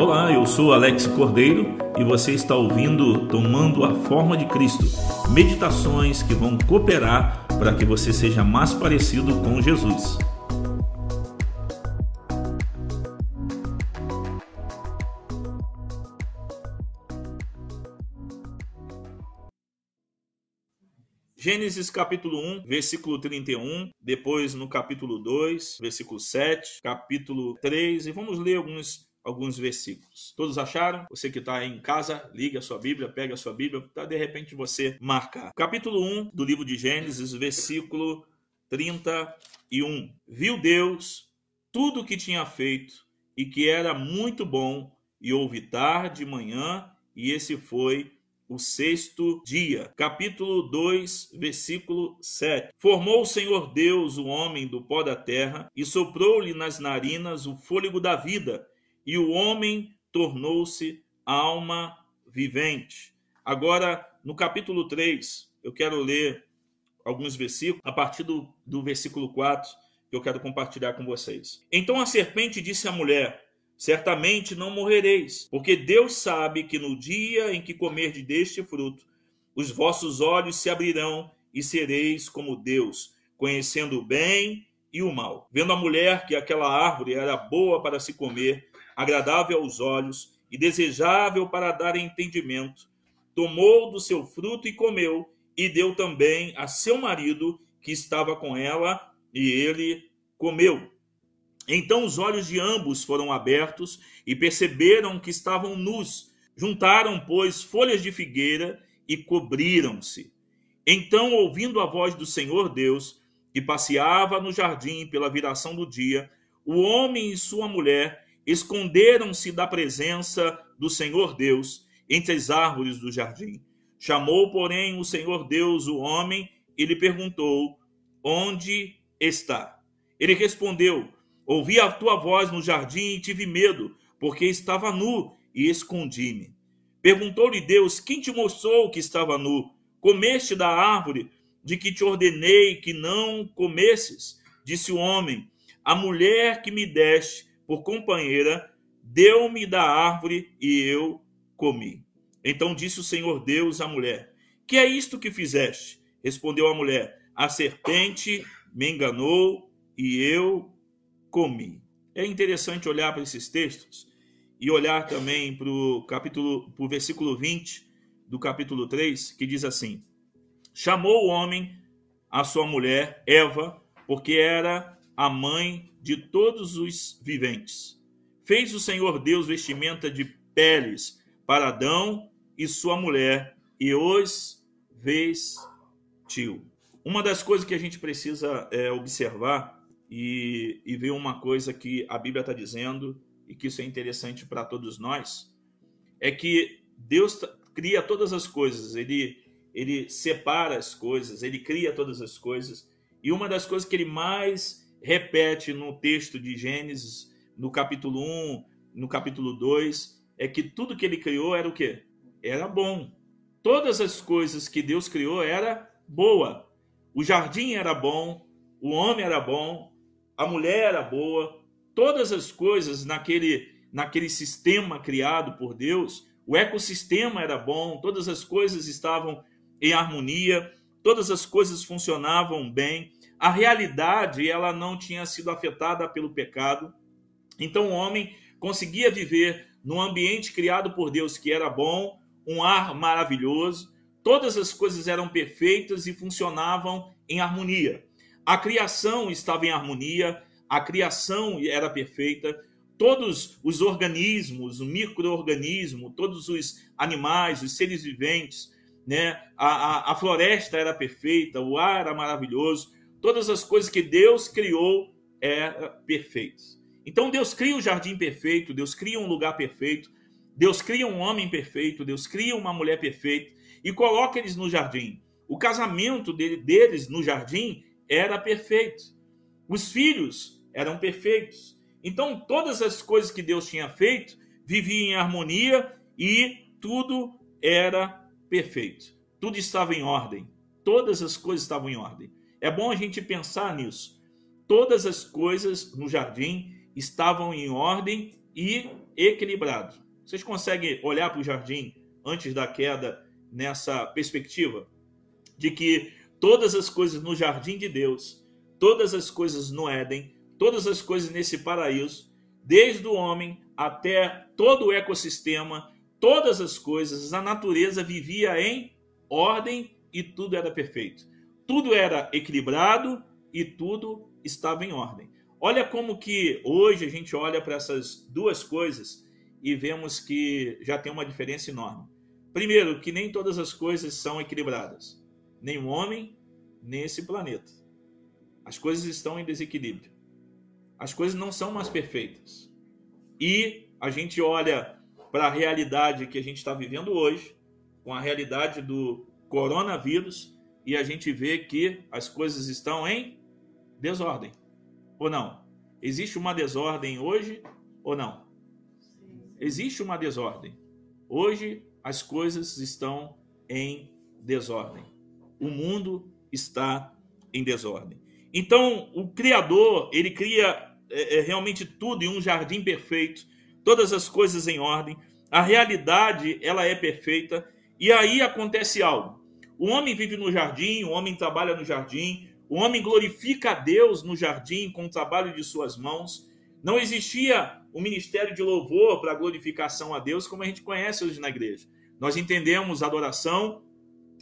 Olá, eu sou Alex Cordeiro e você está ouvindo Tomando a Forma de Cristo meditações que vão cooperar para que você seja mais parecido com Jesus. Gênesis capítulo 1, versículo 31, depois no capítulo 2, versículo 7, capítulo 3, e vamos ler alguns alguns versículos. Todos acharam? Você que está em casa, liga a sua Bíblia, pega a sua Bíblia, para de repente você marcar. Capítulo 1 do livro de Gênesis, versículo 31. Viu Deus tudo o que tinha feito e que era muito bom, e houve tarde e manhã, e esse foi o sexto dia. Capítulo 2, versículo 7. Formou o Senhor Deus o homem do pó da terra e soprou-lhe nas narinas o fôlego da vida, e o homem tornou-se alma vivente. Agora, no capítulo 3, eu quero ler alguns versículos, a partir do, do versículo 4, que eu quero compartilhar com vocês. Então a serpente disse à mulher: Certamente não morrereis, porque Deus sabe que no dia em que comerdes deste fruto, os vossos olhos se abrirão e sereis como Deus, conhecendo o bem e o mal. Vendo a mulher que aquela árvore era boa para se comer, agradável aos olhos e desejável para dar entendimento, tomou do seu fruto e comeu, e deu também a seu marido que estava com ela, e ele comeu. Então os olhos de ambos foram abertos e perceberam que estavam nus. Juntaram, pois, folhas de figueira e cobriram-se. Então, ouvindo a voz do Senhor Deus, que passeava no jardim pela viração do dia, o homem e sua mulher esconderam-se da presença do Senhor Deus entre as árvores do jardim. Chamou, porém, o Senhor Deus o homem e lhe perguntou: Onde está? Ele respondeu: Ouvi a tua voz no jardim e tive medo, porque estava nu e escondi-me. Perguntou-lhe Deus: Quem te mostrou que estava nu? Comeste da árvore de que te ordenei que não comesses? Disse o homem: A mulher que me deste por companheira deu-me da árvore e eu comi. Então disse o Senhor Deus à mulher: Que é isto que fizeste? Respondeu a mulher: A serpente me enganou e eu comi. É interessante olhar para esses textos e olhar também para o capítulo, para o versículo 20 do capítulo 3, que diz assim: Chamou o homem a sua mulher, Eva, porque era a mãe de todos os viventes. Fez o Senhor Deus vestimenta de peles para Adão e sua mulher, e os vestiu. Uma das coisas que a gente precisa é, observar e, e ver uma coisa que a Bíblia está dizendo e que isso é interessante para todos nós, é que Deus cria todas as coisas, ele, ele separa as coisas, ele cria todas as coisas, e uma das coisas que ele mais repete no texto de Gênesis, no capítulo 1, no capítulo 2, é que tudo que ele criou era o quê? Era bom. Todas as coisas que Deus criou era boa. O jardim era bom, o homem era bom, a mulher era boa, todas as coisas naquele, naquele sistema criado por Deus, o ecossistema era bom, todas as coisas estavam em harmonia, todas as coisas funcionavam bem, a realidade ela não tinha sido afetada pelo pecado, então o homem conseguia viver num ambiente criado por Deus que era bom, um ar maravilhoso, todas as coisas eram perfeitas e funcionavam em harmonia. A criação estava em harmonia, a criação era perfeita, todos os organismos, o microorganismo, todos os animais, os seres viventes, né? A, a, a, floresta era perfeita, o ar era maravilhoso, todas as coisas que Deus criou eram perfeitas. Então Deus cria o jardim perfeito, Deus cria um lugar perfeito, Deus cria um homem perfeito, Deus cria uma mulher perfeita e coloca eles no jardim. O casamento deles no jardim era perfeito. Os filhos eram perfeitos. Então, todas as coisas que Deus tinha feito viviam em harmonia e tudo era perfeito. Tudo estava em ordem. Todas as coisas estavam em ordem. É bom a gente pensar nisso. Todas as coisas no jardim estavam em ordem e equilibrado. Vocês conseguem olhar para o jardim antes da queda nessa perspectiva de que todas as coisas no jardim de Deus, todas as coisas no Éden, todas as coisas nesse paraíso, desde o homem até todo o ecossistema, todas as coisas, a natureza vivia em ordem e tudo era perfeito. Tudo era equilibrado e tudo estava em ordem. Olha como que hoje a gente olha para essas duas coisas e vemos que já tem uma diferença enorme. Primeiro, que nem todas as coisas são equilibradas. Nem o homem, nem esse planeta. As coisas estão em desequilíbrio. As coisas não são mais perfeitas. E a gente olha para a realidade que a gente está vivendo hoje, com a realidade do coronavírus, e a gente vê que as coisas estão em desordem. Ou não? Existe uma desordem hoje ou não? Existe uma desordem. Hoje as coisas estão em desordem. O mundo está em desordem. Então, o Criador, ele cria é, é, realmente tudo em um jardim perfeito, todas as coisas em ordem. A realidade, ela é perfeita. E aí acontece algo. O homem vive no jardim, o homem trabalha no jardim, o homem glorifica a Deus no jardim com o trabalho de suas mãos. Não existia o ministério de louvor para glorificação a Deus como a gente conhece hoje na igreja. Nós entendemos adoração,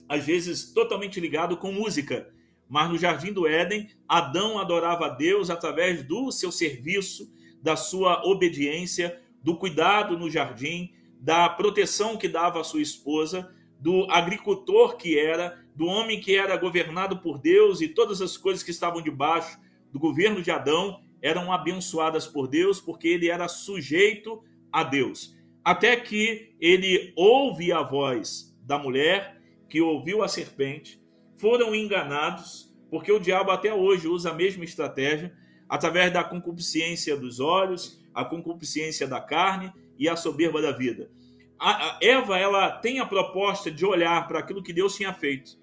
às vezes totalmente ligado com música. Mas no jardim do Éden, Adão adorava a Deus através do seu serviço, da sua obediência, do cuidado no jardim, da proteção que dava à sua esposa do agricultor que era, do homem que era governado por Deus e todas as coisas que estavam debaixo do governo de Adão eram abençoadas por Deus porque ele era sujeito a Deus. Até que ele ouve a voz da mulher, que ouviu a serpente, foram enganados, porque o diabo até hoje usa a mesma estratégia, através da concupiscência dos olhos, a concupiscência da carne e a soberba da vida a, Eva ela tem a proposta de olhar para aquilo que Deus tinha feito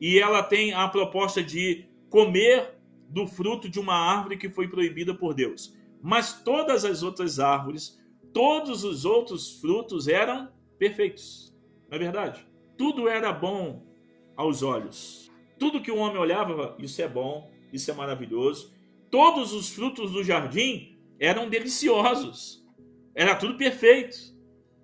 e ela tem a proposta de comer do fruto de uma árvore que foi proibida por Deus. Mas todas as outras árvores, todos os outros frutos eram perfeitos. Não é verdade? Tudo era bom aos olhos. Tudo que o homem olhava, isso é bom, isso é maravilhoso. Todos os frutos do jardim eram deliciosos. Era tudo perfeito.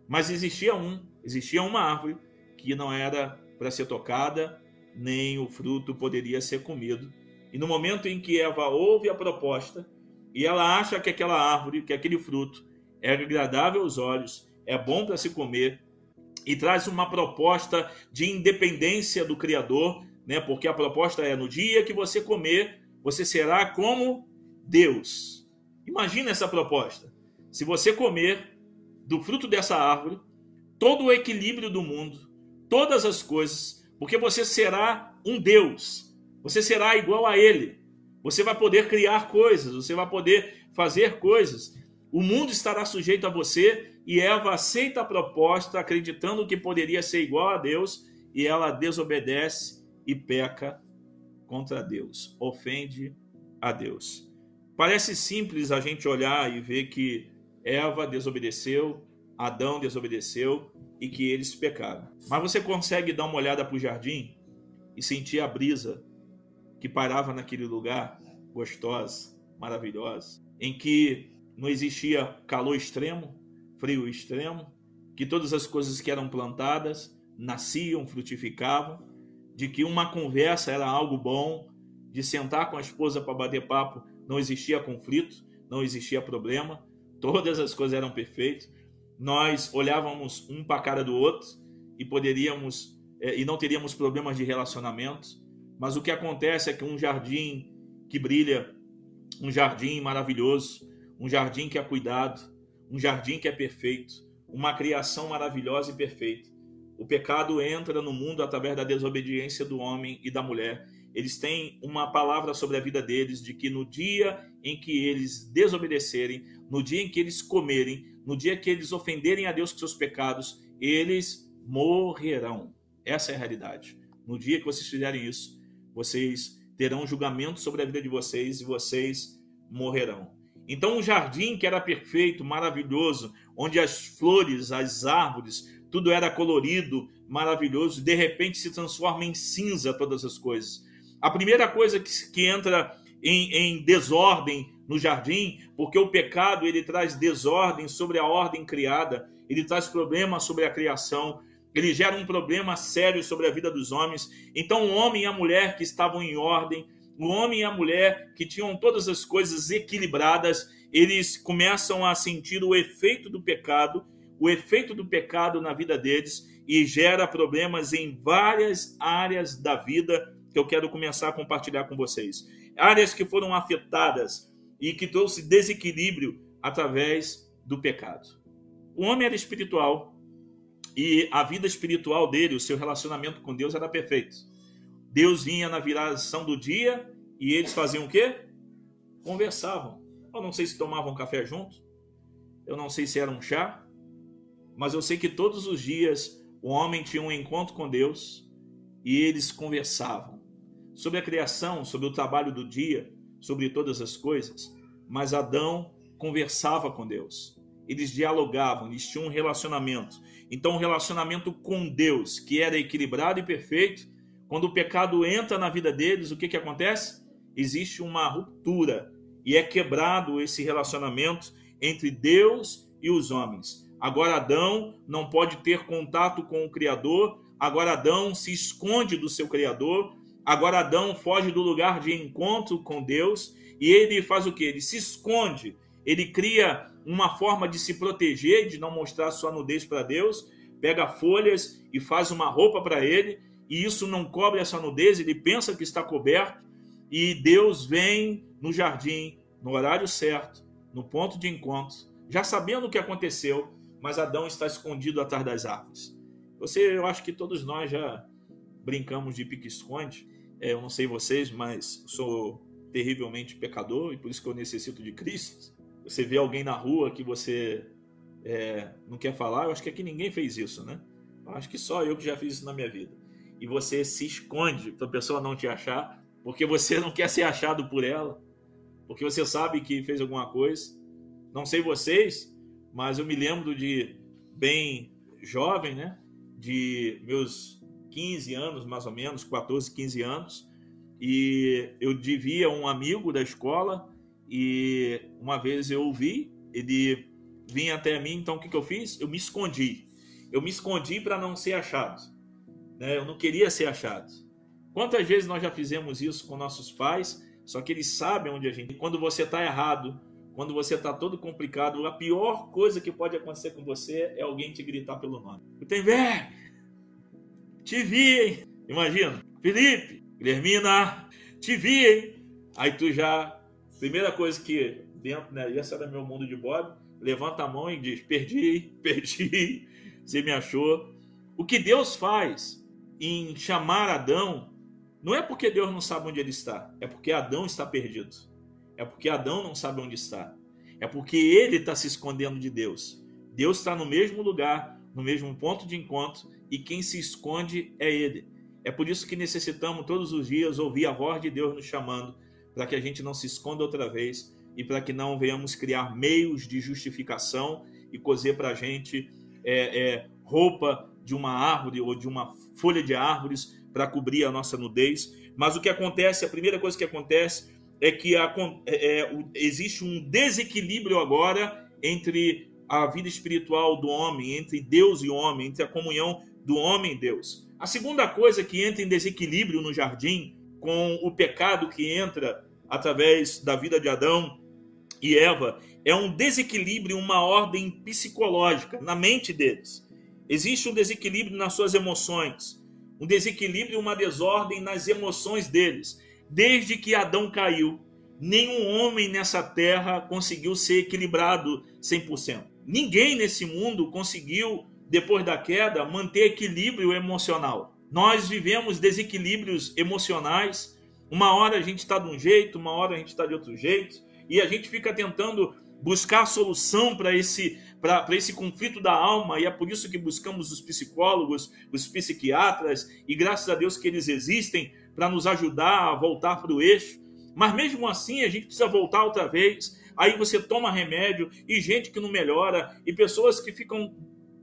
Mas existia um, existia uma árvore que não era para ser tocada, nem o fruto poderia ser comido. E no momento em que Eva ouve a proposta e ela acha que aquela árvore, que aquele fruto é agradável aos olhos, é bom para se comer e traz uma proposta de independência do Criador, né? Porque a proposta é no dia que você comer, você será como Deus. Imagina essa proposta. Se você comer, do fruto dessa árvore, todo o equilíbrio do mundo, todas as coisas, porque você será um Deus, você será igual a Ele, você vai poder criar coisas, você vai poder fazer coisas, o mundo estará sujeito a você. E Eva aceita a proposta, acreditando que poderia ser igual a Deus, e ela desobedece e peca contra Deus, ofende a Deus. Parece simples a gente olhar e ver que Eva desobedeceu, Adão desobedeceu e que eles pecaram. Mas você consegue dar uma olhada para o jardim e sentir a brisa que parava naquele lugar gostosa, maravilhosa, em que não existia calor extremo, frio extremo, que todas as coisas que eram plantadas nasciam, frutificavam, de que uma conversa era algo bom, de sentar com a esposa para bater papo não existia conflito, não existia problema, Todas as coisas eram perfeitas. Nós olhávamos um para a cara do outro e poderíamos é, e não teríamos problemas de relacionamento. Mas o que acontece é que um jardim que brilha, um jardim maravilhoso, um jardim que é cuidado, um jardim que é perfeito, uma criação maravilhosa e perfeita. O pecado entra no mundo através da desobediência do homem e da mulher. Eles têm uma palavra sobre a vida deles de que no dia em que eles desobedecerem, no dia em que eles comerem, no dia que eles ofenderem a Deus com seus pecados, eles morrerão. Essa é a realidade. No dia que vocês fizerem isso, vocês terão julgamento sobre a vida de vocês e vocês morrerão. Então, um jardim que era perfeito, maravilhoso, onde as flores, as árvores, tudo era colorido, maravilhoso, de repente se transforma em cinza todas as coisas. A primeira coisa que, que entra em, em desordem no jardim, porque o pecado ele traz desordem sobre a ordem criada, ele traz problemas sobre a criação, ele gera um problema sério sobre a vida dos homens. Então, o homem e a mulher que estavam em ordem, o homem e a mulher que tinham todas as coisas equilibradas, eles começam a sentir o efeito do pecado, o efeito do pecado na vida deles e gera problemas em várias áreas da vida que eu quero começar a compartilhar com vocês. Áreas que foram afetadas e que trouxe desequilíbrio através do pecado. O homem era espiritual e a vida espiritual dele, o seu relacionamento com Deus era perfeito. Deus vinha na viração do dia e eles faziam o quê? Conversavam. Eu não sei se tomavam café junto, eu não sei se era um chá, mas eu sei que todos os dias o homem tinha um encontro com Deus e eles conversavam sobre a criação, sobre o trabalho do dia, sobre todas as coisas, mas Adão conversava com Deus. Eles dialogavam, eles tinham um relacionamento. Então, um relacionamento com Deus, que era equilibrado e perfeito, quando o pecado entra na vida deles, o que, que acontece? Existe uma ruptura e é quebrado esse relacionamento entre Deus e os homens. Agora Adão não pode ter contato com o Criador, agora Adão se esconde do seu Criador, Agora Adão foge do lugar de encontro com Deus e ele faz o que? Ele se esconde, ele cria uma forma de se proteger, de não mostrar sua nudez para Deus, pega folhas e faz uma roupa para ele, e isso não cobre essa nudez, ele pensa que está coberto, e Deus vem no jardim, no horário certo, no ponto de encontro, já sabendo o que aconteceu, mas Adão está escondido atrás das árvores. Você, eu acho que todos nós já brincamos de pique-esconde, é, eu não sei vocês, mas sou terrivelmente pecador e por isso que eu necessito de Cristo. Você vê alguém na rua que você é, não quer falar, eu acho que aqui ninguém fez isso, né? Eu acho que só eu que já fiz isso na minha vida. E você se esconde para a pessoa não te achar, porque você não quer ser achado por ela, porque você sabe que fez alguma coisa. Não sei vocês, mas eu me lembro de bem jovem, né? De meus 15 anos, mais ou menos, 14, 15 anos, e eu devia um amigo da escola, e uma vez eu ouvi, ele vinha até mim, então o que, que eu fiz? Eu me escondi. Eu me escondi para não ser achado. Né? Eu não queria ser achado. Quantas vezes nós já fizemos isso com nossos pais, só que eles sabem onde a gente. Quando você está errado, quando você está todo complicado, a pior coisa que pode acontecer com você é alguém te gritar pelo nome. Gutenberg, te vi, hein? Imagina, Felipe, Guilhermina, te vi, hein? Aí tu já, primeira coisa que dentro, né? Esse era meu mundo de Bob, levanta a mão e diz: perdi, perdi, você me achou. O que Deus faz em chamar Adão não é porque Deus não sabe onde ele está, é porque Adão está perdido. É porque Adão não sabe onde está. É porque ele está se escondendo de Deus. Deus está no mesmo lugar, no mesmo ponto de encontro, e quem se esconde é Ele. É por isso que necessitamos todos os dias ouvir a voz de Deus nos chamando, para que a gente não se esconda outra vez e para que não venhamos criar meios de justificação e cozer para a gente é, é, roupa de uma árvore ou de uma folha de árvores para cobrir a nossa nudez. Mas o que acontece, a primeira coisa que acontece é que a, é, é existe um desequilíbrio agora entre a vida espiritual do homem, entre Deus e o homem, entre a comunhão do homem e Deus. A segunda coisa que entra em desequilíbrio no jardim, com o pecado que entra através da vida de Adão e Eva, é um desequilíbrio, uma ordem psicológica na mente deles. Existe um desequilíbrio nas suas emoções, um desequilíbrio, uma desordem nas emoções deles. Desde que Adão caiu, nenhum homem nessa terra conseguiu ser equilibrado 100%. Ninguém nesse mundo conseguiu depois da queda, manter equilíbrio emocional. Nós vivemos desequilíbrios emocionais. Uma hora a gente está de um jeito, uma hora a gente está de outro jeito, e a gente fica tentando buscar solução para esse, para esse conflito da alma, e é por isso que buscamos os psicólogos, os psiquiatras, e graças a Deus que eles existem para nos ajudar a voltar para o eixo. Mas mesmo assim, a gente precisa voltar outra vez aí você toma remédio, e gente que não melhora, e pessoas que ficam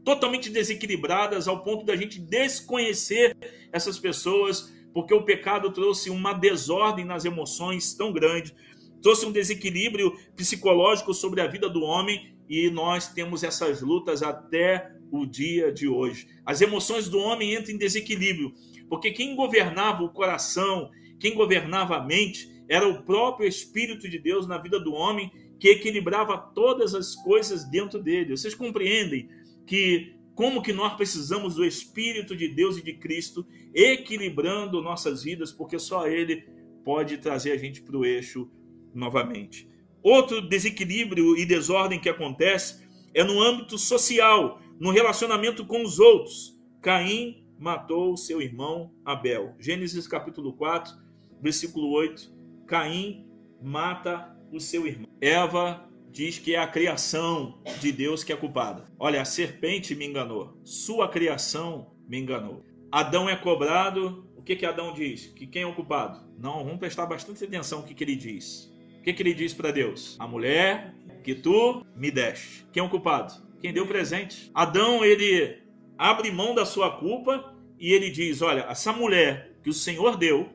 totalmente desequilibradas ao ponto da gente desconhecer essas pessoas, porque o pecado trouxe uma desordem nas emoções tão grande, trouxe um desequilíbrio psicológico sobre a vida do homem e nós temos essas lutas até o dia de hoje. As emoções do homem entram em desequilíbrio, porque quem governava o coração, quem governava a mente, era o próprio Espírito de Deus na vida do homem que equilibrava todas as coisas dentro dele. Vocês compreendem que como que nós precisamos do Espírito de Deus e de Cristo equilibrando nossas vidas, porque só Ele pode trazer a gente para o eixo novamente. Outro desequilíbrio e desordem que acontece é no âmbito social, no relacionamento com os outros. Caim matou seu irmão Abel. Gênesis capítulo 4, versículo 8. Caim mata o seu irmão. Eva diz que é a criação de Deus que é culpada. Olha, a serpente me enganou. Sua criação me enganou. Adão é cobrado. O que que Adão diz? Que quem é o culpado? Não, vamos prestar bastante atenção no que, que ele diz. O que, que ele diz para Deus? A mulher que tu me deste. Quem é o culpado? Quem deu presente. Adão, ele abre mão da sua culpa e ele diz: Olha, essa mulher que o Senhor deu,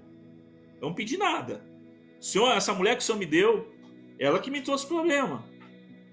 eu não pedi nada. Senhor, essa mulher que o Senhor me deu, ela que me trouxe problema.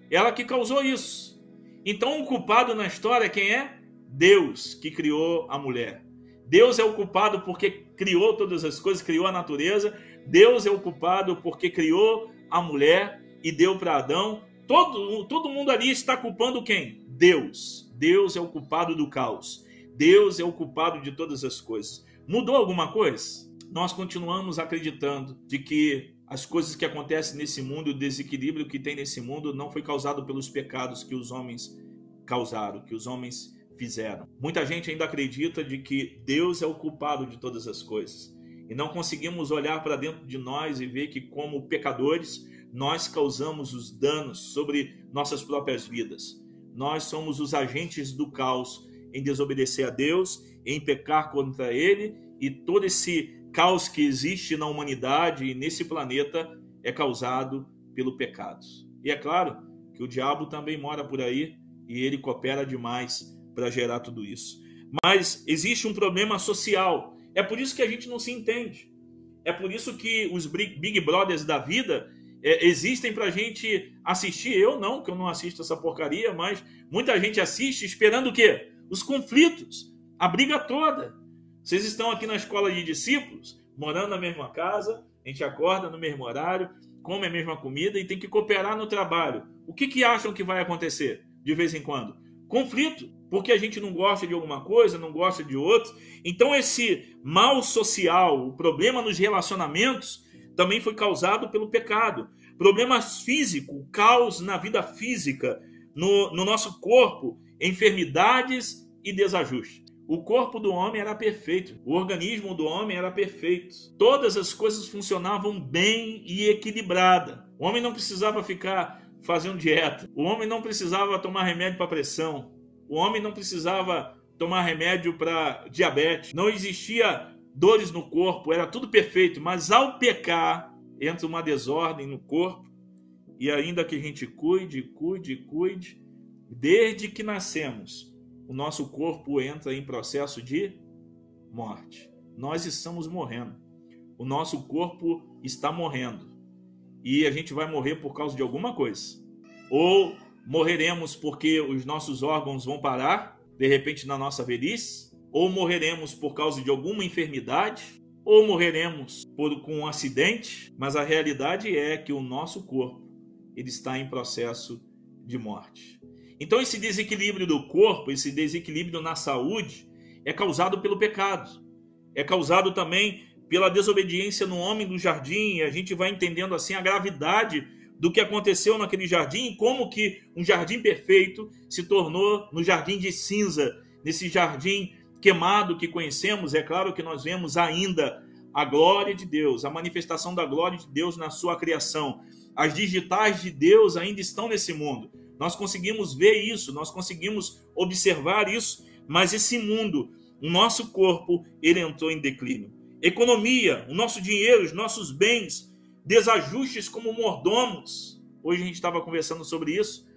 Ela que causou isso. Então o culpado na história quem é? Deus que criou a mulher. Deus é o culpado porque criou todas as coisas, criou a natureza. Deus é o culpado porque criou a mulher e deu para Adão. Todo, todo mundo ali está culpando quem? Deus. Deus é o culpado do caos. Deus é o culpado de todas as coisas. Mudou alguma coisa? Nós continuamos acreditando de que as coisas que acontecem nesse mundo, o desequilíbrio que tem nesse mundo, não foi causado pelos pecados que os homens causaram, que os homens fizeram. Muita gente ainda acredita de que Deus é o culpado de todas as coisas. E não conseguimos olhar para dentro de nós e ver que, como pecadores, nós causamos os danos sobre nossas próprias vidas. Nós somos os agentes do caos em desobedecer a Deus, em pecar contra Ele, e todo esse caos que existe na humanidade e nesse planeta é causado pelo pecado. E é claro que o diabo também mora por aí e ele coopera demais para gerar tudo isso. Mas existe um problema social. É por isso que a gente não se entende. É por isso que os Big Brothers da vida é, existem para a gente assistir. Eu não, que eu não assisto essa porcaria, mas muita gente assiste esperando o quê? Os conflitos, a briga toda. Vocês estão aqui na escola de discípulos, morando na mesma casa, a gente acorda no mesmo horário, come a mesma comida e tem que cooperar no trabalho. O que, que acham que vai acontecer de vez em quando? Conflito, porque a gente não gosta de alguma coisa, não gosta de outro. Então, esse mal social, o problema nos relacionamentos, também foi causado pelo pecado. Problemas físicos, caos na vida física, no, no nosso corpo, enfermidades e desajustes. O corpo do homem era perfeito, o organismo do homem era perfeito. Todas as coisas funcionavam bem e equilibrada. O homem não precisava ficar fazendo dieta. O homem não precisava tomar remédio para pressão. O homem não precisava tomar remédio para diabetes. Não existia dores no corpo, era tudo perfeito, mas ao pecar entra uma desordem no corpo e ainda que a gente cuide, cuide, cuide, desde que nascemos, o nosso corpo entra em processo de morte. Nós estamos morrendo. O nosso corpo está morrendo. E a gente vai morrer por causa de alguma coisa. Ou morreremos porque os nossos órgãos vão parar, de repente na nossa velhice, ou morreremos por causa de alguma enfermidade, ou morreremos por com um acidente, mas a realidade é que o nosso corpo ele está em processo de morte. Então, esse desequilíbrio do corpo, esse desequilíbrio na saúde, é causado pelo pecado. É causado também pela desobediência no homem do jardim. E a gente vai entendendo assim a gravidade do que aconteceu naquele jardim e como que um jardim perfeito se tornou no jardim de cinza, nesse jardim queimado que conhecemos. É claro que nós vemos ainda a glória de Deus, a manifestação da glória de Deus na sua criação. As digitais de Deus ainda estão nesse mundo nós conseguimos ver isso, nós conseguimos observar isso, mas esse mundo, o nosso corpo, ele entrou em declínio. Economia, o nosso dinheiro, os nossos bens, desajustes como mordomos. Hoje a gente estava conversando sobre isso.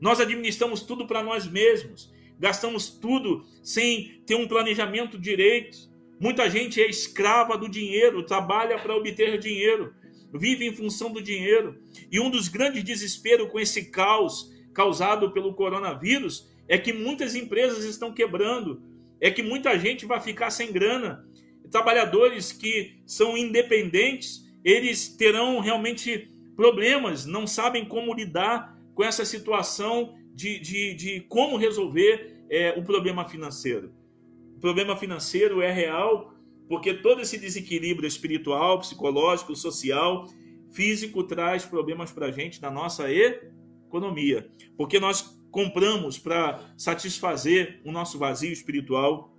Nós administramos tudo para nós mesmos, gastamos tudo sem ter um planejamento direito. Muita gente é escrava do dinheiro, trabalha para obter dinheiro, vive em função do dinheiro. E um dos grandes desesperos com esse caos causado pelo coronavírus é que muitas empresas estão quebrando, é que muita gente vai ficar sem grana. Trabalhadores que são independentes, eles terão realmente problemas, não sabem como lidar com essa situação de, de, de como resolver é, o problema financeiro. O problema financeiro é real porque todo esse desequilíbrio espiritual, psicológico, social, físico traz problemas para a gente na nossa economia. Porque nós compramos para satisfazer o nosso vazio espiritual,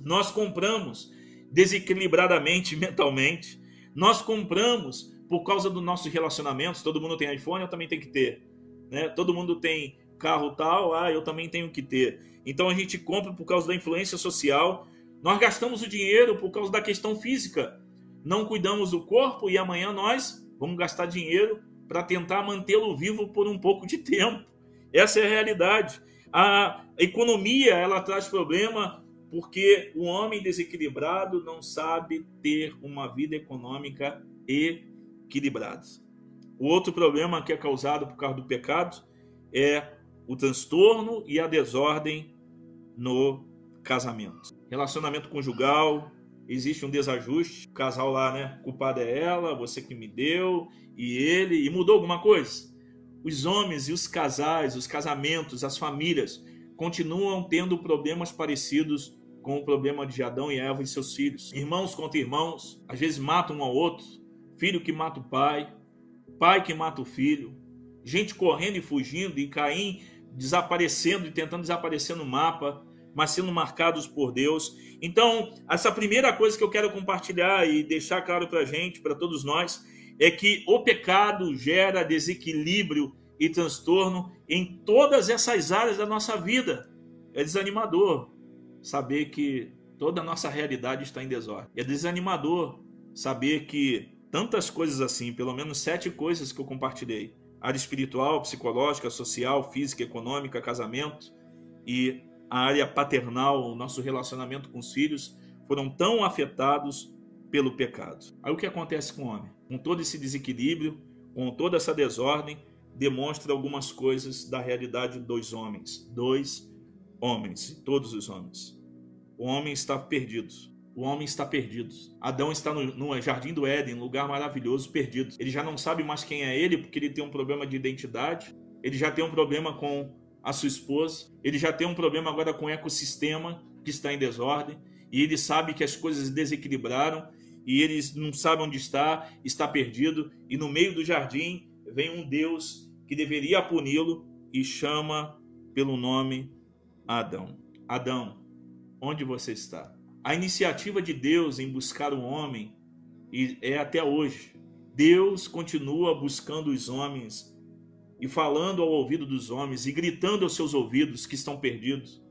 nós compramos desequilibradamente mentalmente, nós compramos por causa dos nossos relacionamentos. Todo mundo tem iPhone, eu também tenho que ter. Né? Todo mundo tem carro tal, ah, eu também tenho que ter. Então a gente compra por causa da influência social. Nós gastamos o dinheiro por causa da questão física. Não cuidamos do corpo e amanhã nós vamos gastar dinheiro para tentar mantê-lo vivo por um pouco de tempo. Essa é a realidade. A economia ela traz problema porque o homem desequilibrado não sabe ter uma vida econômica equilibrada. O outro problema que é causado por causa do pecado é o transtorno e a desordem no casamento. Relacionamento conjugal, existe um desajuste, o casal lá, né? Culpada é ela, você que me deu, e ele, e mudou alguma coisa? Os homens e os casais, os casamentos, as famílias continuam tendo problemas parecidos com o problema de Adão e Eva e seus filhos. Irmãos contra irmãos, às vezes matam um ao outro, filho que mata o pai, pai que mata o filho, gente correndo e fugindo, e Caim desaparecendo e tentando desaparecer no mapa, mas sendo marcados por Deus. Então, essa primeira coisa que eu quero compartilhar e deixar claro para a gente, para todos nós, é que o pecado gera desequilíbrio e transtorno em todas essas áreas da nossa vida. É desanimador saber que toda a nossa realidade está em desordem. É desanimador saber que tantas coisas assim, pelo menos sete coisas que eu compartilhei, área espiritual, psicológica, social, física, econômica, casamento e a área paternal, o nosso relacionamento com os filhos, foram tão afetados pelo pecado. Aí o que acontece com o homem? Com todo esse desequilíbrio, com toda essa desordem, demonstra algumas coisas da realidade dos homens. Dois homens, todos os homens. O homem está perdido. O homem está perdido. Adão está no, no, jardim do Éden, lugar maravilhoso, perdido. Ele já não sabe mais quem é ele, porque ele tem um problema de identidade. Ele já tem um problema com a sua esposa. Ele já tem um problema agora com o ecossistema que está em desordem. E ele sabe que as coisas desequilibraram e ele não sabe onde está, está perdido. E no meio do jardim vem um Deus que deveria puni-lo e chama pelo nome Adão. Adão, onde você está? A iniciativa de Deus em buscar o homem é até hoje. Deus continua buscando os homens e falando ao ouvido dos homens e gritando aos seus ouvidos que estão perdidos.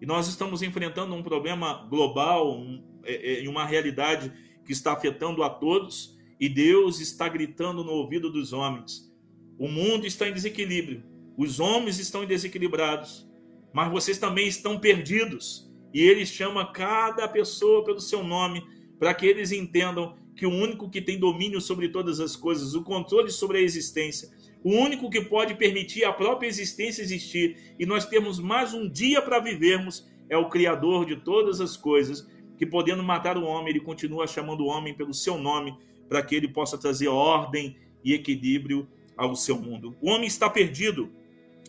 E nós estamos enfrentando um problema global, um, é, é, uma realidade que está afetando a todos, e Deus está gritando no ouvido dos homens. O mundo está em desequilíbrio, os homens estão desequilibrados, mas vocês também estão perdidos. E ele chama cada pessoa pelo seu nome, para que eles entendam que o único que tem domínio sobre todas as coisas, o controle sobre a existência, o único que pode permitir a própria existência existir e nós temos mais um dia para vivermos, é o Criador de todas as coisas, que podendo matar o homem, ele continua chamando o homem pelo seu nome, para que ele possa trazer ordem e equilíbrio ao seu mundo. O homem está perdido.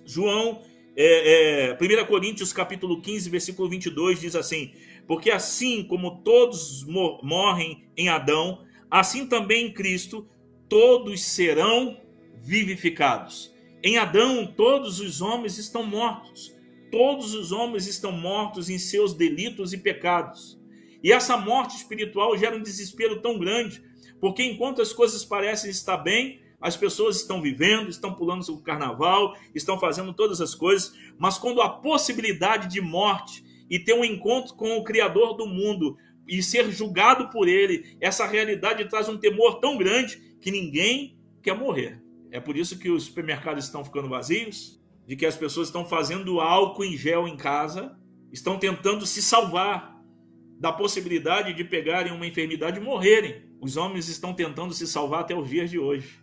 João é, é, 1 Coríntios capítulo 15, versículo 22 diz assim: Porque assim como todos morrem em Adão, assim também em Cristo todos serão vivificados. Em Adão todos os homens estão mortos. Todos os homens estão mortos em seus delitos e pecados. E essa morte espiritual gera um desespero tão grande, porque enquanto as coisas parecem estar bem, as pessoas estão vivendo, estão pulando o carnaval, estão fazendo todas as coisas, mas quando a possibilidade de morte e ter um encontro com o Criador do mundo e ser julgado por ele, essa realidade traz um temor tão grande que ninguém quer morrer. É por isso que os supermercados estão ficando vazios, de que as pessoas estão fazendo álcool em gel em casa, estão tentando se salvar da possibilidade de pegarem uma enfermidade e morrerem. Os homens estão tentando se salvar até os dias de hoje.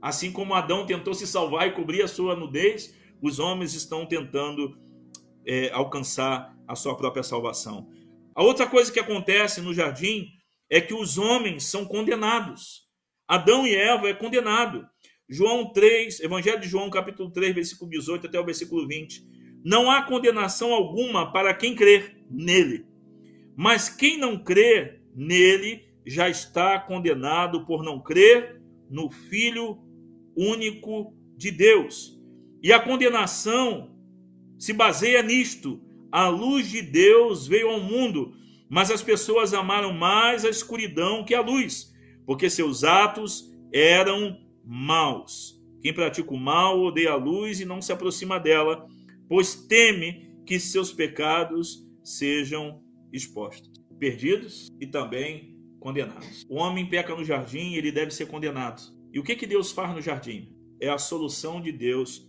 Assim como Adão tentou se salvar e cobrir a sua nudez, os homens estão tentando é, alcançar a sua própria salvação. A outra coisa que acontece no jardim é que os homens são condenados. Adão e Eva é condenado. João 3, Evangelho de João, capítulo 3, versículo 18 até o versículo 20. Não há condenação alguma para quem crer nele. Mas quem não crê nele já está condenado por não crer no Filho único de Deus. E a condenação se baseia nisto. A luz de Deus veio ao mundo, mas as pessoas amaram mais a escuridão que a luz, porque seus atos eram maus. Quem pratica o mal odeia a luz e não se aproxima dela, pois teme que seus pecados sejam expostos, perdidos e também condenados. O homem peca no jardim, ele deve ser condenado. E o que que Deus faz no jardim? É a solução de Deus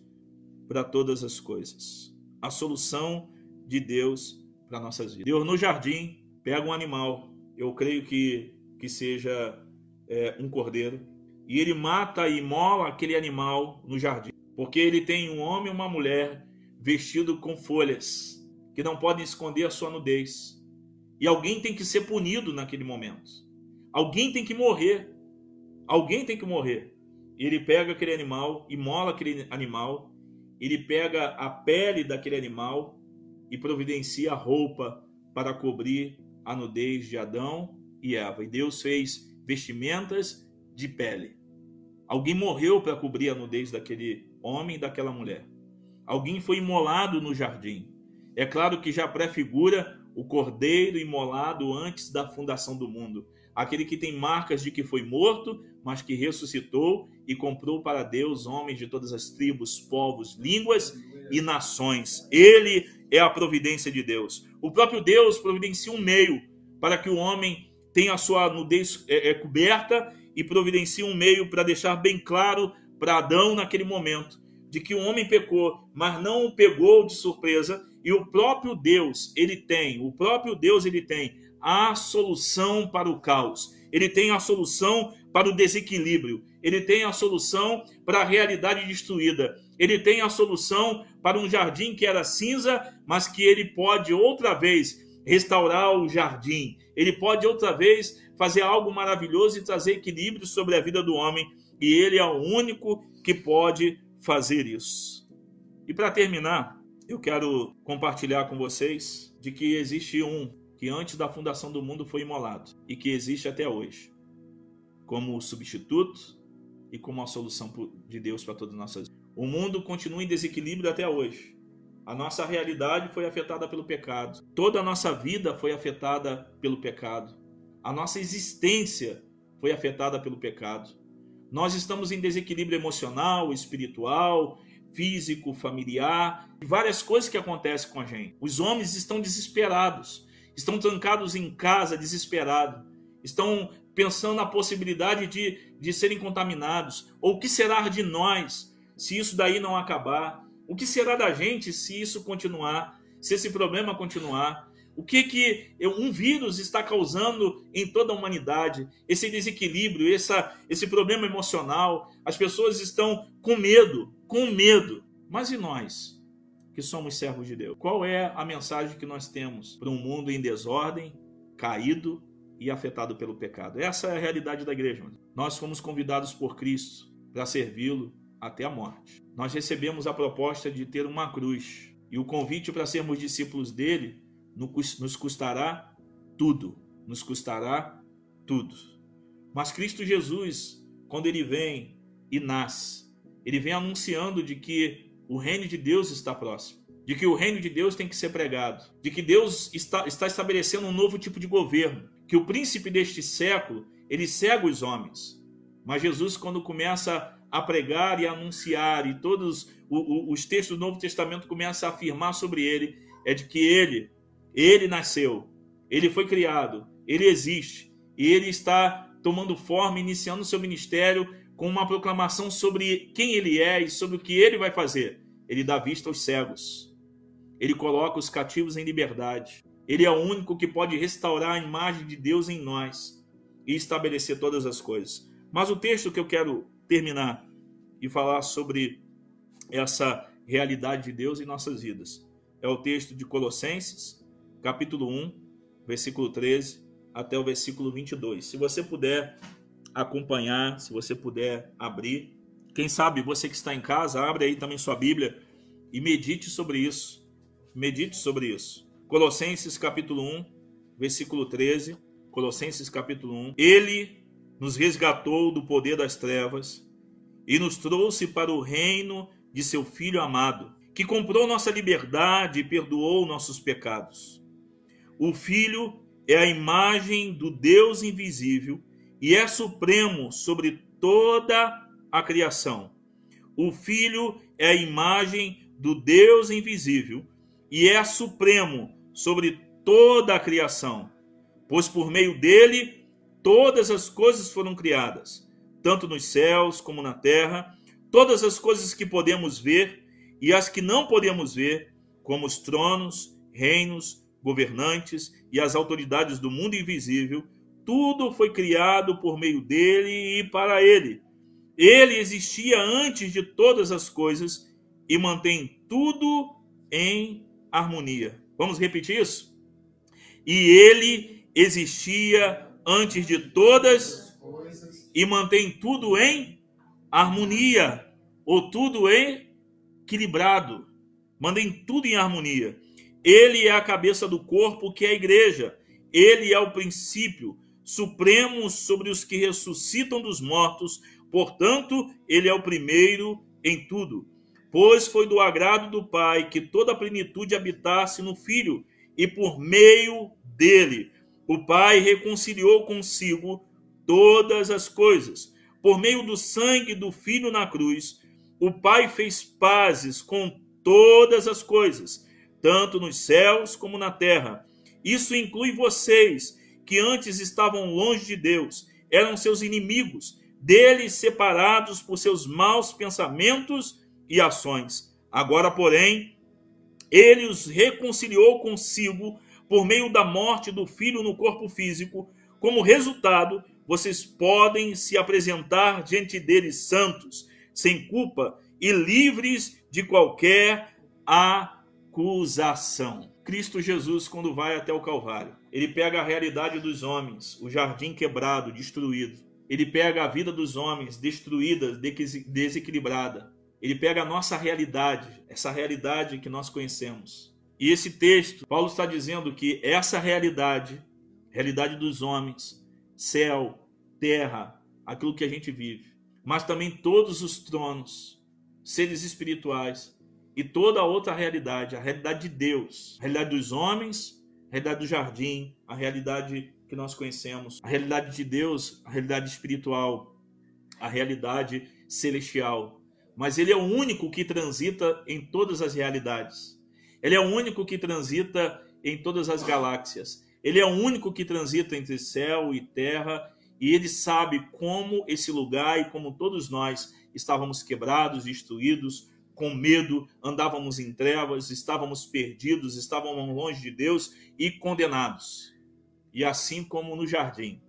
para todas as coisas. A solução de Deus para nossas vidas. Deus no jardim pega um animal, eu creio que que seja é, um cordeiro, e ele mata e mola aquele animal no jardim, porque ele tem um homem e uma mulher vestido com folhas que não podem esconder a sua nudez. E alguém tem que ser punido naquele momento. Alguém tem que morrer. Alguém tem que morrer. Ele pega aquele animal, mola aquele animal, ele pega a pele daquele animal e providencia a roupa para cobrir a nudez de Adão e Eva. E Deus fez vestimentas de pele. Alguém morreu para cobrir a nudez daquele homem e daquela mulher. Alguém foi imolado no jardim. É claro que já prefigura o cordeiro imolado antes da fundação do mundo, aquele que tem marcas de que foi morto, mas que ressuscitou e comprou para Deus homens de todas as tribos, povos, línguas e nações. Ele é a providência de Deus. O próprio Deus providencia um meio para que o homem tenha a sua nudez é, é, coberta e providencia um meio para deixar bem claro para Adão naquele momento de que o homem pecou, mas não o pegou de surpresa, e o próprio Deus, ele tem, o próprio Deus ele tem a solução para o caos. Ele tem a solução para o desequilíbrio. Ele tem a solução para a realidade destruída. Ele tem a solução para um jardim que era cinza, mas que ele pode outra vez restaurar o jardim. Ele pode outra vez fazer algo maravilhoso e trazer equilíbrio sobre a vida do homem. E ele é o único que pode fazer isso. E para terminar, eu quero compartilhar com vocês de que existe um que antes da fundação do mundo foi imolado e que existe até hoje, como substituto e como a solução de Deus para todas as nossas vidas. O mundo continua em desequilíbrio até hoje. A nossa realidade foi afetada pelo pecado. Toda a nossa vida foi afetada pelo pecado. A nossa existência foi afetada pelo pecado. Nós estamos em desequilíbrio emocional, espiritual, físico, familiar, várias coisas que acontecem com a gente. Os homens estão desesperados, estão trancados em casa, desesperados, estão pensando na possibilidade de, de serem contaminados. Ou o que será de nós se isso daí não acabar? O que será da gente se isso continuar? Se esse problema continuar? O que que um vírus está causando em toda a humanidade? Esse desequilíbrio, essa, esse problema emocional. As pessoas estão com medo, com medo. Mas e nós, que somos servos de Deus? Qual é a mensagem que nós temos para um mundo em desordem, caído e afetado pelo pecado? Essa é a realidade da igreja. Nós fomos convidados por Cristo para servi-lo até a morte. Nós recebemos a proposta de ter uma cruz e o convite para sermos discípulos dele nos custará tudo, nos custará tudo. Mas Cristo Jesus, quando ele vem e nasce, ele vem anunciando de que o reino de Deus está próximo, de que o reino de Deus tem que ser pregado, de que Deus está, está estabelecendo um novo tipo de governo, que o príncipe deste século, ele cega os homens. Mas Jesus, quando começa a pregar e a anunciar, e todos os textos do Novo Testamento começam a afirmar sobre ele, é de que ele ele nasceu, ele foi criado, ele existe e ele está tomando forma, iniciando seu ministério com uma proclamação sobre quem ele é e sobre o que ele vai fazer. Ele dá vista aos cegos. Ele coloca os cativos em liberdade. Ele é o único que pode restaurar a imagem de Deus em nós e estabelecer todas as coisas. Mas o texto que eu quero terminar e falar sobre essa realidade de Deus em nossas vidas é o texto de Colossenses, capítulo 1, versículo 13 até o versículo 22. Se você puder acompanhar, se você puder abrir, quem sabe você que está em casa, abre aí também sua Bíblia e medite sobre isso. Medite sobre isso. Colossenses capítulo 1, versículo 13. Colossenses capítulo 1. Ele nos resgatou do poder das trevas e nos trouxe para o reino de seu Filho amado, que comprou nossa liberdade e perdoou nossos pecados. O Filho é a imagem do Deus invisível e é supremo sobre toda a criação. O Filho é a imagem do Deus invisível e é supremo sobre toda a criação, pois por meio dele todas as coisas foram criadas, tanto nos céus como na terra, todas as coisas que podemos ver e as que não podemos ver, como os tronos, reinos, governantes e as autoridades do mundo invisível, tudo foi criado por meio dele e para ele. Ele existia antes de todas as coisas e mantém tudo em harmonia. Vamos repetir isso? E ele existia antes de todas e mantém tudo em harmonia, ou tudo em equilibrado. Mantém tudo em harmonia. Ele é a cabeça do corpo, que é a igreja. Ele é o princípio supremo sobre os que ressuscitam dos mortos. Portanto, ele é o primeiro em tudo pois foi do agrado do Pai que toda a plenitude habitasse no Filho, e por meio dele o Pai reconciliou consigo todas as coisas. Por meio do sangue do Filho na cruz, o Pai fez pazes com todas as coisas, tanto nos céus como na terra. Isso inclui vocês, que antes estavam longe de Deus, eram seus inimigos, deles separados por seus maus pensamentos e ações. Agora, porém, ele os reconciliou consigo por meio da morte do filho no corpo físico. Como resultado, vocês podem se apresentar diante dele santos, sem culpa e livres de qualquer acusação. Cristo Jesus, quando vai até o Calvário, ele pega a realidade dos homens, o jardim quebrado, destruído. Ele pega a vida dos homens destruída, desequilibrada ele pega a nossa realidade, essa realidade que nós conhecemos. E esse texto, Paulo está dizendo que essa realidade, realidade dos homens, céu, terra, aquilo que a gente vive, mas também todos os tronos, seres espirituais e toda a outra realidade, a realidade de Deus, a realidade dos homens, a realidade do jardim, a realidade que nós conhecemos, a realidade de Deus, a realidade espiritual, a realidade celestial, mas ele é o único que transita em todas as realidades. Ele é o único que transita em todas as galáxias. Ele é o único que transita entre céu e terra e ele sabe como esse lugar e como todos nós estávamos quebrados, destruídos, com medo, andávamos em trevas, estávamos perdidos, estávamos longe de Deus e condenados. E assim como no jardim,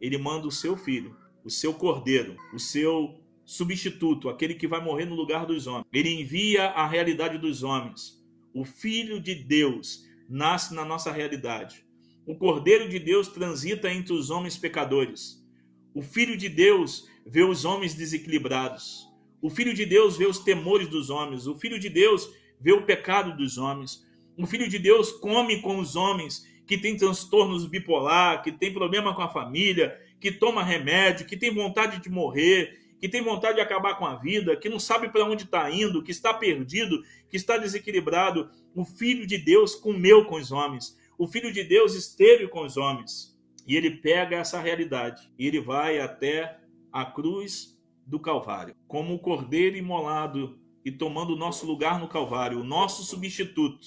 ele manda o seu filho, o seu cordeiro, o seu substituto, aquele que vai morrer no lugar dos homens. Ele envia a realidade dos homens. O Filho de Deus nasce na nossa realidade. O Cordeiro de Deus transita entre os homens pecadores. O Filho de Deus vê os homens desequilibrados. O Filho de Deus vê os temores dos homens. O Filho de Deus vê o pecado dos homens. O Filho de Deus come com os homens que têm transtornos bipolar, que tem problema com a família, que toma remédio, que tem vontade de morrer, que tem vontade de acabar com a vida, que não sabe para onde está indo, que está perdido, que está desequilibrado. O Filho de Deus comeu com os homens. O Filho de Deus esteve com os homens. E ele pega essa realidade e ele vai até a cruz do Calvário, como o cordeiro imolado e tomando o nosso lugar no Calvário, o nosso substituto,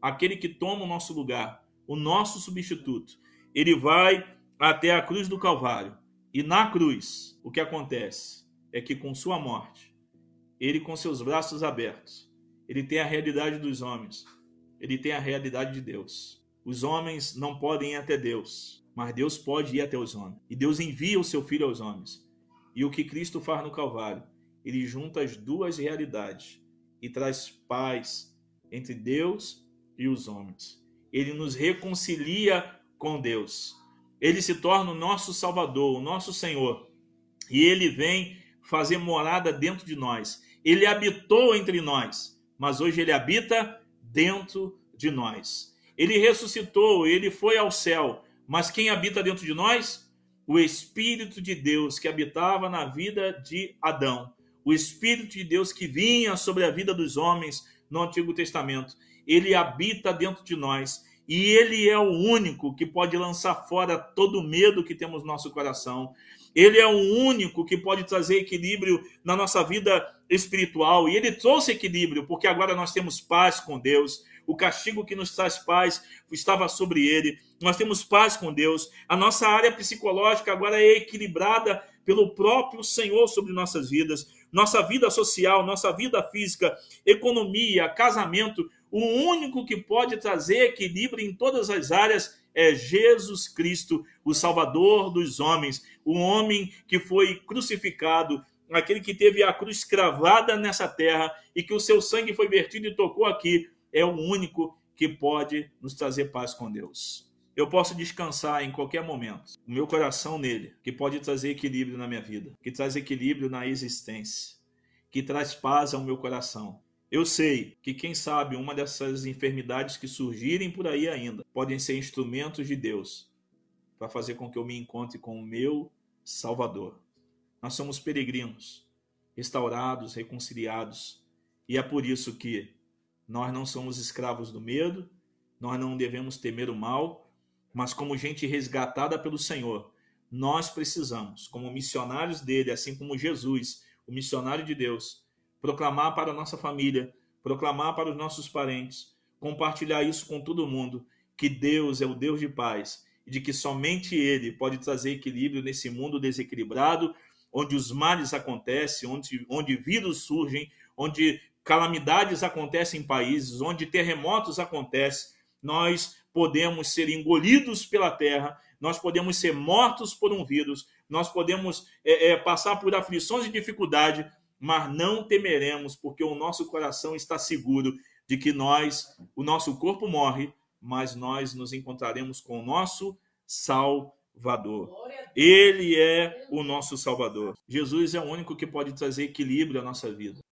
aquele que toma o nosso lugar, o nosso substituto. Ele vai até a cruz do Calvário E na cruz, o que acontece é que com sua morte, ele com seus braços abertos, ele tem a realidade dos homens, ele tem a realidade de Deus. Os homens não podem ir até Deus, mas Deus pode ir até os homens. E Deus envia o seu filho aos homens. E o que Cristo faz no Calvário? Ele junta as duas realidades e traz paz entre Deus e os homens. Ele nos reconcilia com Deus. Ele se torna o nosso Salvador, o nosso Senhor. E ele vem fazer morada dentro de nós. Ele habitou entre nós, mas hoje ele habita dentro de nós. Ele ressuscitou, ele foi ao céu, mas quem habita dentro de nós? O Espírito de Deus que habitava na vida de Adão. O Espírito de Deus que vinha sobre a vida dos homens no Antigo Testamento. Ele habita dentro de nós e ele é o único que pode lançar fora todo o medo que temos no nosso coração. Ele é o único que pode trazer equilíbrio na nossa vida espiritual. E ele trouxe equilíbrio, porque agora nós temos paz com Deus. O castigo que nos traz paz estava sobre ele. Nós temos paz com Deus. A nossa área psicológica agora é equilibrada pelo próprio Senhor sobre nossas vidas. Nossa vida social, nossa vida física, economia, casamento, o único que pode trazer equilíbrio em todas as áreas é Jesus Cristo, o Salvador dos homens, o homem que foi crucificado, aquele que teve a cruz cravada nessa terra e que o seu sangue foi vertido e tocou aqui, é o único que pode nos trazer paz com Deus. Eu posso descansar em qualquer momento, o meu coração nele, que pode trazer equilíbrio na minha vida, que traz equilíbrio na existência, que traz paz ao meu coração, eu sei que, quem sabe, uma dessas enfermidades que surgirem por aí ainda podem ser instrumentos de Deus para fazer com que eu me encontre com o meu Salvador. Nós somos peregrinos, restaurados, reconciliados, e é por isso que nós não somos escravos do medo, nós não devemos temer o mal, mas como gente resgatada pelo Senhor, nós precisamos, como missionários dele, assim como Jesus, o missionário de Deus, proclamar para a nossa família, proclamar para os nossos parentes, compartilhar isso com todo mundo, que Deus é o Deus de paz e de que somente Ele pode trazer equilíbrio nesse mundo desequilibrado, onde os males acontecem, onde, onde vírus surgem, onde calamidades acontecem em países, onde terremotos acontecem, nós podemos ser engolidos pela terra, nós podemos ser mortos por um vírus, nós podemos é, é, passar por aflições e dificuldade, mas não temeremos, porque o nosso coração está seguro de que nós, o nosso corpo morre, mas nós nos encontraremos com o nosso Salvador. Ele é o nosso Salvador. Jesus é o único que pode trazer equilíbrio à nossa vida.